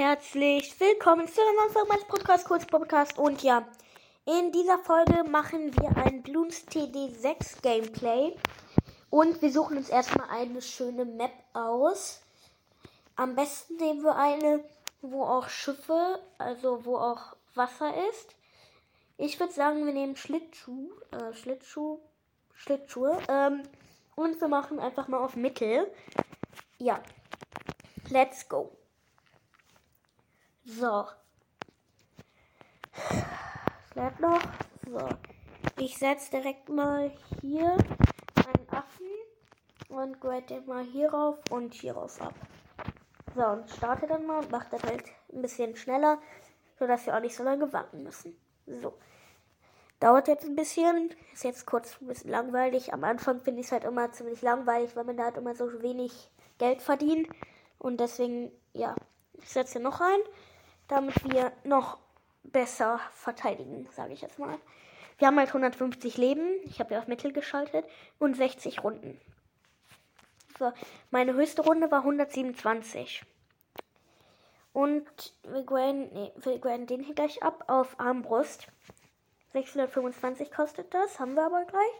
herzlich willkommen zu einem neuen Podcast, kurz Podcast. Und ja, in dieser Folge machen wir ein Bloons TD6 Gameplay. Und wir suchen uns erstmal eine schöne Map aus. Am besten nehmen wir eine, wo auch Schiffe, also wo auch Wasser ist. Ich würde sagen, wir nehmen Schlittschuh, äh, Schlittschuh, Schlittschuhe. Ähm, und wir machen einfach mal auf Mittel. Ja, let's go. So. Lädt noch. So. Ich setze direkt mal hier einen Affen und grade den mal hierauf und hierauf ab. So, und starte dann mal und mache das halt ein bisschen schneller, sodass wir auch nicht so lange warten müssen. So. Dauert jetzt ein bisschen. Ist jetzt kurz ein bisschen langweilig. Am Anfang finde ich es halt immer ziemlich langweilig, weil man da halt immer so wenig Geld verdient. Und deswegen, ja, ich setze noch ein damit wir noch besser verteidigen, sage ich jetzt mal. Wir haben halt 150 Leben, ich habe ja auf Mittel geschaltet, und 60 Runden. So, meine höchste Runde war 127. Und wir graden, nee, wir graden den hier gleich ab auf Armbrust. 625 kostet das, haben wir aber gleich.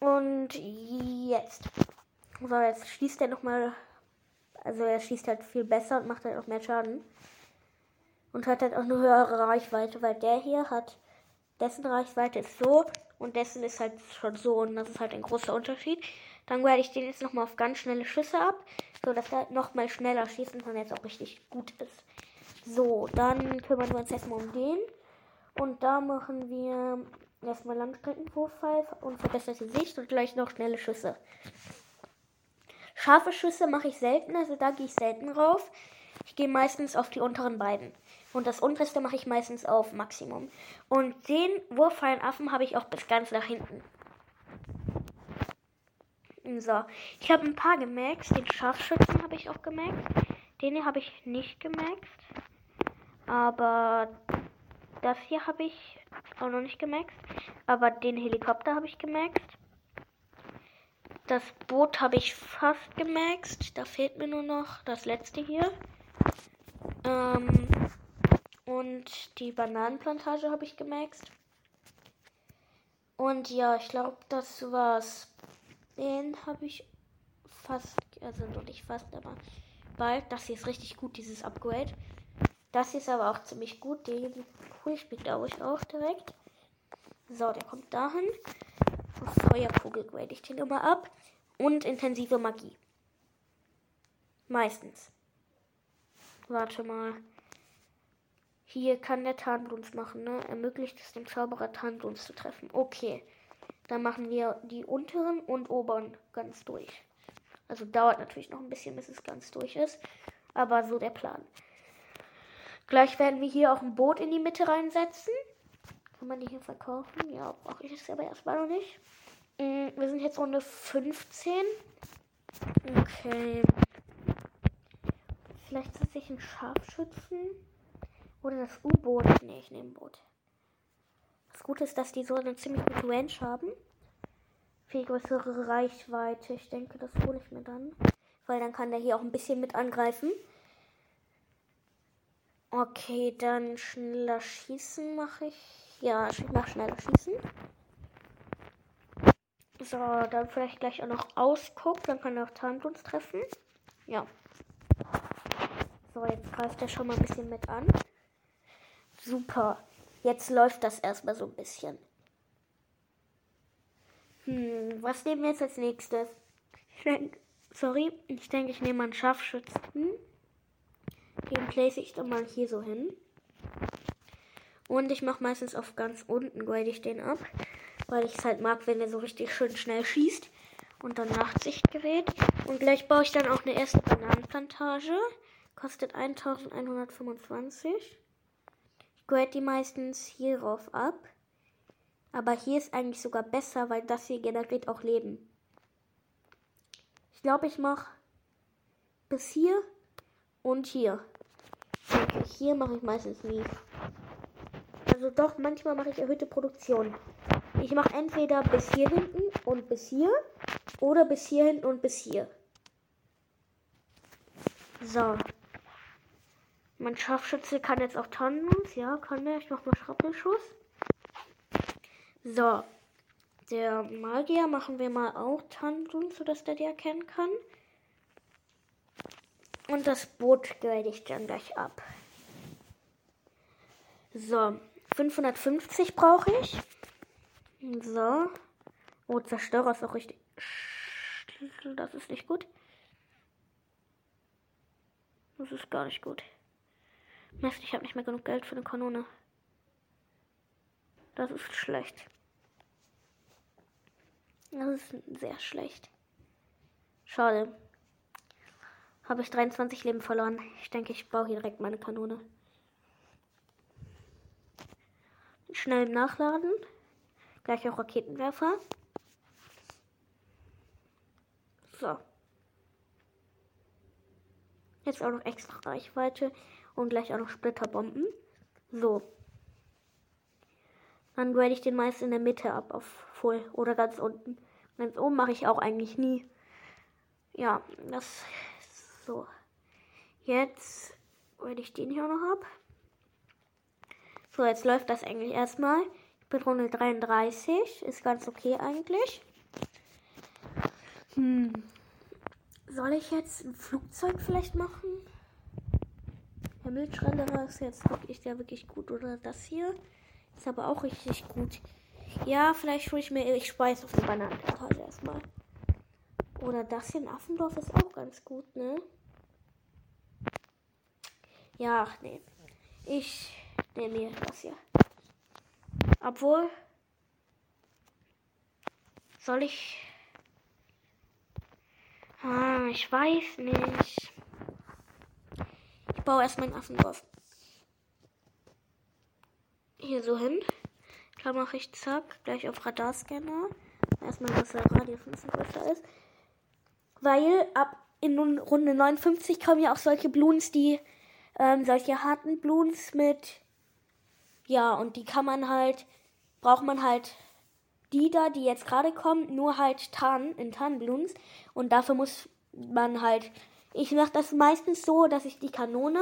Und jetzt. So, jetzt schließt er nochmal also er schießt halt viel besser und macht halt auch mehr Schaden. Und hat halt auch eine höhere Reichweite, weil der hier hat, dessen Reichweite ist so und dessen ist halt schon so und das ist halt ein großer Unterschied. Dann werde ich den jetzt nochmal auf ganz schnelle Schüsse ab, so dass er nochmal schneller schießt und dann jetzt auch richtig gut ist. So, dann kümmern wir uns erstmal um den. Und da machen wir erstmal Langstreckenwurffall und verbesserte Sicht und gleich noch schnelle Schüsse. Scharfe Schüsse mache ich selten, also da gehe ich selten rauf. Ich gehe meistens auf die unteren beiden. Und das unterste mache ich meistens auf Maximum. Und den wurffreien Affen habe ich auch bis ganz nach hinten. So, ich habe ein paar gemaxt. Den Scharfschützen habe ich auch gemaxt. Den habe ich nicht gemaxt. Aber das hier habe ich auch noch nicht gemaxt. Aber den Helikopter habe ich gemaxt. Das Boot habe ich fast gemaxt. Da fehlt mir nur noch das letzte hier. Ähm, und die Bananenplantage habe ich gemaxt. Und ja, ich glaube, das war's. Den habe ich fast, also noch nicht fast, aber bald. Das hier ist richtig gut, dieses Upgrade. Das hier ist aber auch ziemlich gut. Den hole ich mir, glaube ich, auch direkt. So, der kommt dahin. Feuerkugel grade ich den immer ab. Und intensive Magie. Meistens. Warte mal. Hier kann der Tarnblunz machen, ne? Ermöglicht es dem Zauberer Tarnblunz zu treffen. Okay. Dann machen wir die unteren und oberen ganz durch. Also dauert natürlich noch ein bisschen, bis es ganz durch ist. Aber so der Plan. Gleich werden wir hier auch ein Boot in die Mitte reinsetzen. Kann man die hier verkaufen? Ja, brauche ich es aber erstmal noch nicht. Mm, wir sind jetzt Runde 15. Okay. Vielleicht setze ich einen Scharfschützen. Oder das U-Boot. Ne, ich nehme Boot. Das Gute ist, dass die so eine ziemlich gute Range haben. Viel größere Reichweite. Ich denke, das hole ich mir dann. Weil dann kann der hier auch ein bisschen mit angreifen. Okay, dann schneller schießen mache ich. Ja, ich mache schneller schießen. So, dann vielleicht gleich auch noch Ausguck. Dann kann er auch Tarnblutz treffen. Ja. So, jetzt greift er schon mal ein bisschen mit an. Super. Jetzt läuft das erstmal so ein bisschen. Hm, was nehmen wir jetzt als nächstes? Ich denk, sorry, ich denke, ich nehme einen Scharfschützen. Den place ich dann mal hier so hin. Und ich mache meistens auf ganz unten, grade ich den ab. Weil ich es halt mag, wenn er so richtig schön schnell schießt. Und dann Nachtsichtgerät. Und gleich baue ich dann auch eine erste Bananenplantage. Kostet 1125. Ich grade die meistens hierauf ab. Aber hier ist eigentlich sogar besser, weil das hier generiert auch Leben. Ich glaube, ich mache bis hier und hier. Okay, hier mache ich meistens nie. Also doch, manchmal mache ich erhöhte Produktion. Ich mache entweder bis hier hinten und bis hier oder bis hier hinten und bis hier. So. Mein Scharfschütze kann jetzt auch Tannenmus. Ja, kann er. Ich mach mal Schrappelschuss. So. Der Magier machen wir mal auch Tannenmus, sodass der die erkennen kann. Und das Boot grade ich dann gleich ab. So. 550 brauche ich. So. Oh, Zerstörer ist auch richtig. Das ist nicht gut. Das ist gar nicht gut. Mist, ich habe nicht mehr genug Geld für eine Kanone. Das ist schlecht. Das ist sehr schlecht. Schade. Habe ich 23 Leben verloren. Ich denke, ich baue hier direkt meine Kanone. Schnell nachladen. Gleich auch Raketenwerfer. So. Jetzt auch noch extra Reichweite und gleich auch noch Splitterbomben. So. Dann grade ich den meist in der Mitte ab auf Full oder ganz unten. Ganz oben mache ich auch eigentlich nie. Ja, das so. Jetzt grade ich den hier noch ab. So, jetzt läuft das eigentlich erstmal. Ich bin Runde 33. Ist ganz okay eigentlich. Hm. Soll ich jetzt ein Flugzeug vielleicht machen? Der Milchschredderer ist jetzt wirklich, der wirklich gut. Oder das hier ist aber auch richtig gut. Ja, vielleicht hole ich mir, ich speise auf eine Bananenplantage erstmal. Oder das hier in Affendorf ist auch ganz gut, ne? Ja, ach nee. Ich nehme mir das hier. Obwohl. Soll ich Ah, ich weiß nicht. Ich baue erstmal einen Affendorf. Hier so hin. Da mache ich zack, gleich auf Radarscanner. Erstmal, dass der Radius ein bisschen größer ist. Weil ab in Runde 59 kommen ja auch solche Bloons, die, ähm, solche harten Bloons mit, ja, und die kann man halt, braucht man halt die da, die jetzt gerade kommen, nur halt Tarn in Tarnblooms. Und dafür muss man halt. Ich mache das meistens so, dass ich die Kanone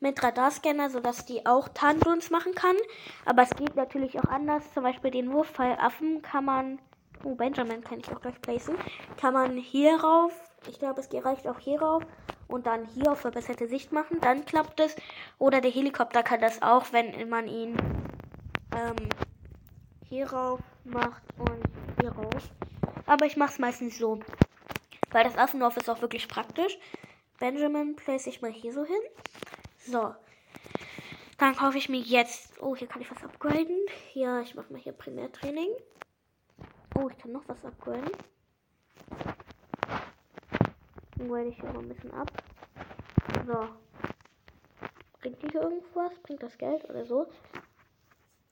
mit Radarscanner, sodass die auch Tarnblooms machen kann. Aber es geht natürlich auch anders. Zum Beispiel den Wurfpfeilaffen kann man. Oh, Benjamin kann ich auch gleich placen. Kann man hier rauf. Ich glaube, es reicht auch hier rauf. Und dann hier auf verbesserte Sicht machen. Dann klappt es. Oder der Helikopter kann das auch, wenn man ihn ähm, hier rauf macht und hier rauf. Aber ich mache es meistens so. Weil das Affendorf ist auch wirklich praktisch. Benjamin place ich mal hier so hin. So. Dann kaufe ich mir jetzt. Oh, hier kann ich was upgraden. Ja, ich mache mal hier Primärtraining. Oh, ich kann noch was upgraden. Grade ich hier noch ein bisschen ab. So. Bringt die hier irgendwas? Bringt das Geld oder so?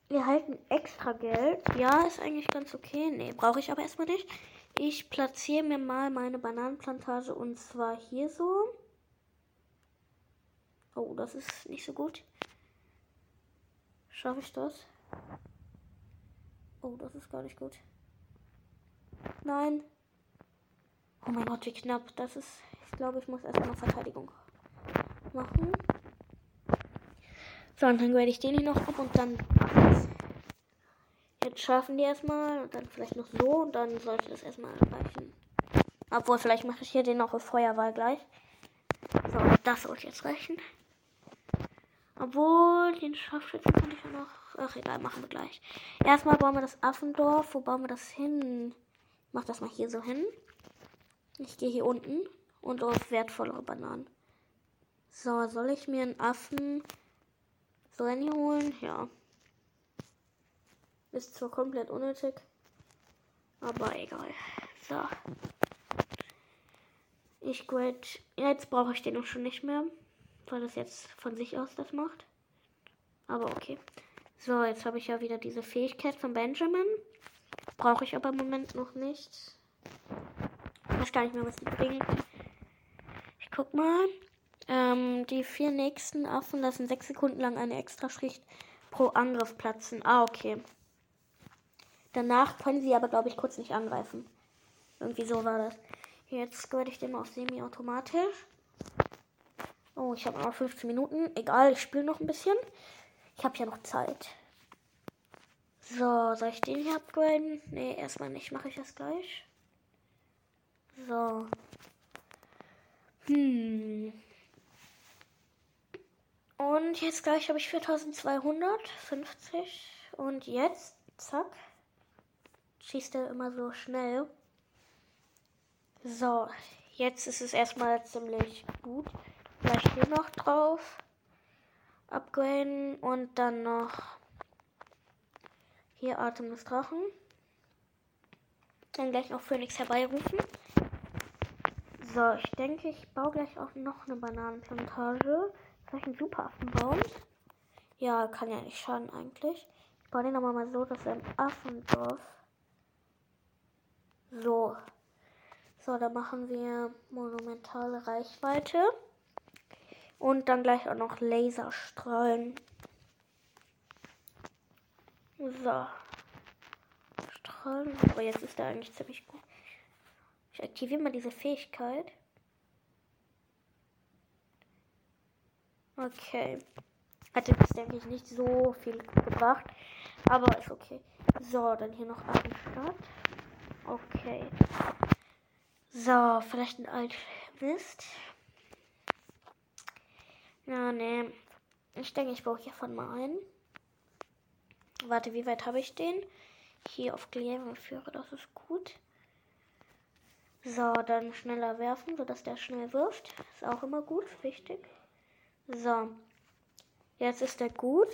Wir halten extra Geld. Ja, ist eigentlich ganz okay. Nee, brauche ich aber erstmal nicht. Ich platziere mir mal meine Bananenplantage und zwar hier so. Oh, das ist nicht so gut. Schaffe ich das? Oh, das ist gar nicht gut. Nein. Oh mein Gott, wie knapp. Das ist. Ich glaube, ich muss erstmal Verteidigung machen. So, und dann werde ich den hier noch ab und dann Jetzt schaffen die erstmal und dann vielleicht noch so und dann sollte das erstmal reichen. Obwohl, vielleicht mache ich hier den noch auf Feuerwahl gleich. So, das sollte jetzt reichen. Obwohl, den Scharfschützen kann ich ja noch. Ach, egal, machen wir gleich. Erstmal bauen wir das Affendorf. Wo bauen wir das hin? Ich mach das mal hier so hin. Ich gehe hier unten und auf wertvollere Bananen. So, soll ich mir einen Affen so holen? Ja. Ist zwar komplett unnötig, aber egal. So. Ich grade. Jetzt brauche ich den auch schon nicht mehr, weil das jetzt von sich aus das macht. Aber okay. So, jetzt habe ich ja wieder diese Fähigkeit von Benjamin. Brauche ich aber im Moment noch nicht. Weiß gar nicht mehr, was die bringt. Ich guck mal. Ähm, die vier nächsten Affen lassen sechs Sekunden lang eine extra Schicht pro Angriff platzen. Ah, okay. Danach können sie aber, glaube ich, kurz nicht angreifen. Irgendwie so war das. Jetzt werde ich den mal auf semi-automatisch. Oh, ich habe noch 15 Minuten. Egal, ich spiele noch ein bisschen. Ich habe ja noch Zeit. So, soll ich den hier upgraden? Ne, erstmal nicht. Mache ich das gleich. So. Hm. Und jetzt gleich habe ich 4250. Und jetzt, zack, schießt er immer so schnell. So, jetzt ist es erstmal ziemlich gut. Vielleicht hier noch drauf upgraden und dann noch hier Atem des Drachen. Dann gleich noch Phoenix herbeirufen. So, ich denke, ich baue gleich auch noch eine Bananenplantage. Vielleicht einen Superaffen bauen. Ja, kann ja nicht schaden eigentlich. Ich baue den aber mal so, dass er im Affendorf. So. So, da machen wir monumentale Reichweite. Und dann gleich auch noch Laserstrahlen. So. Strahlen. Aber jetzt ist er eigentlich ziemlich gut. Ich aktiviere mal diese Fähigkeit. Okay. Hatte bis denke ich nicht so viel gebracht. Aber ist okay. So, dann hier noch Abendstadt. Okay. So, vielleicht ein Alchemist. Ja, nee. Ich denke, ich baue hiervon mal ein. Warte, wie weit habe ich den? Hier auf Glärführer, das ist gut. So, dann schneller werfen, sodass der schnell wirft. Ist auch immer gut, wichtig. So. Jetzt ist der gut.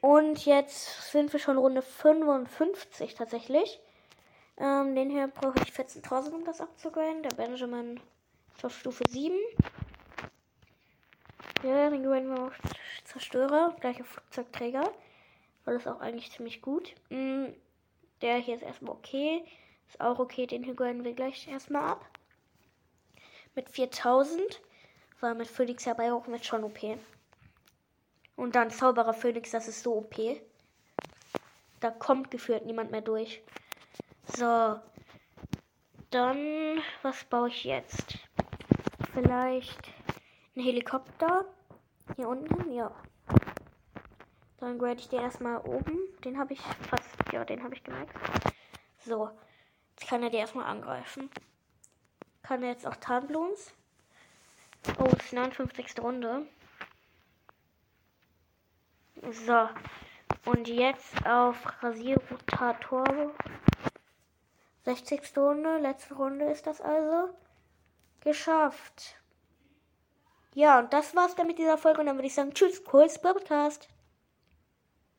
Und jetzt sind wir schon Runde 55 tatsächlich. Ähm, den hier brauche ich 14.000, um das abzugraden. Der Benjamin ist auf Stufe 7. Ja, dann gewinnen wir auf Zerstörer, gleicher Flugzeugträger. Weil das auch eigentlich ziemlich gut. Mm, der hier ist erstmal okay. Ist auch okay, den gewinnen wir gleich erstmal ab. Mit 4000. Weil mit Phoenix herbei auch mit schon OP. Und dann Zauberer Phoenix, das ist so OP. Da kommt gefühlt niemand mehr durch. So. Dann, was baue ich jetzt? Vielleicht ein Helikopter. Hier unten, ja. Dann grade ich den erstmal oben. Den habe ich fast, ja, den habe ich gemerkt. So. Jetzt kann er die erstmal angreifen. Kann er jetzt auch Tarnblons? Oh, ist 59. Runde. So. Und jetzt auf Rasierrotator. 60. Runde, letzte Runde ist das also. Geschafft. Ja, und das war's dann mit dieser Folge. Und dann würde ich sagen, tschüss, Kohls Podcast.